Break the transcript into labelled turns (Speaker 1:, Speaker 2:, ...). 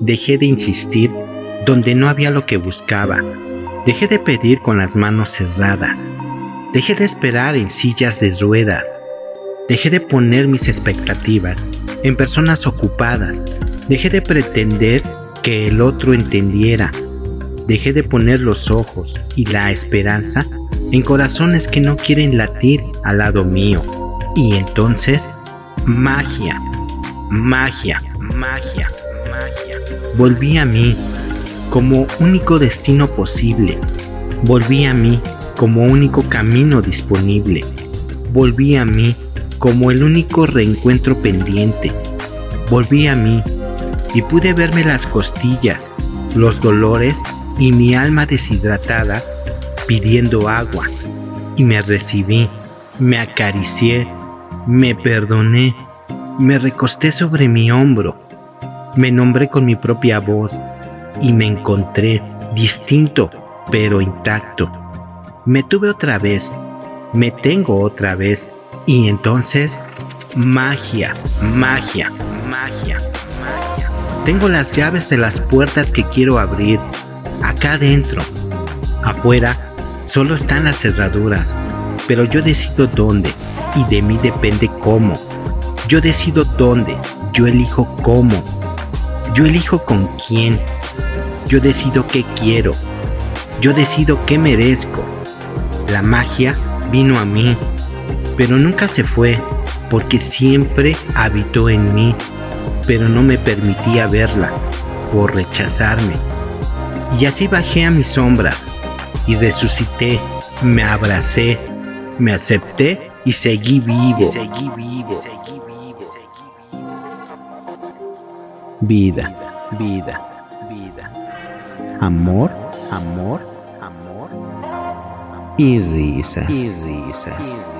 Speaker 1: Dejé de insistir donde no había lo que buscaba. Dejé de pedir con las manos cerradas. Dejé de esperar en sillas de ruedas. Dejé de poner mis expectativas en personas ocupadas. Dejé de pretender que el otro entendiera. Dejé de poner los ojos y la esperanza en corazones que no quieren latir al lado mío. Y entonces, magia, magia, magia. Volví a mí como único destino posible. Volví a mí como único camino disponible. Volví a mí como el único reencuentro pendiente. Volví a mí y pude verme las costillas, los dolores y mi alma deshidratada pidiendo agua. Y me recibí, me acaricié, me perdoné, me recosté sobre mi hombro, me nombré con mi propia voz y me encontré distinto pero intacto. Me tuve otra vez, me tengo otra vez y entonces magia, magia, magia, magia. Tengo las llaves de las puertas que quiero abrir acá adentro. Afuera solo están las cerraduras, pero yo decido dónde y de mí depende cómo. Yo decido dónde, yo elijo cómo. Yo elijo con quién. Yo decido qué quiero. Yo decido qué merezco. La magia vino a mí, pero nunca se fue, porque siempre habitó en mí, pero no me permitía verla, por rechazarme. Y así bajé a mis sombras, y resucité, me abracé, me acepté y seguí vivo. seguí vivo. Seguí vivo. Vida, vida, vida. Amor, amor, amor. Y risas. Y risas.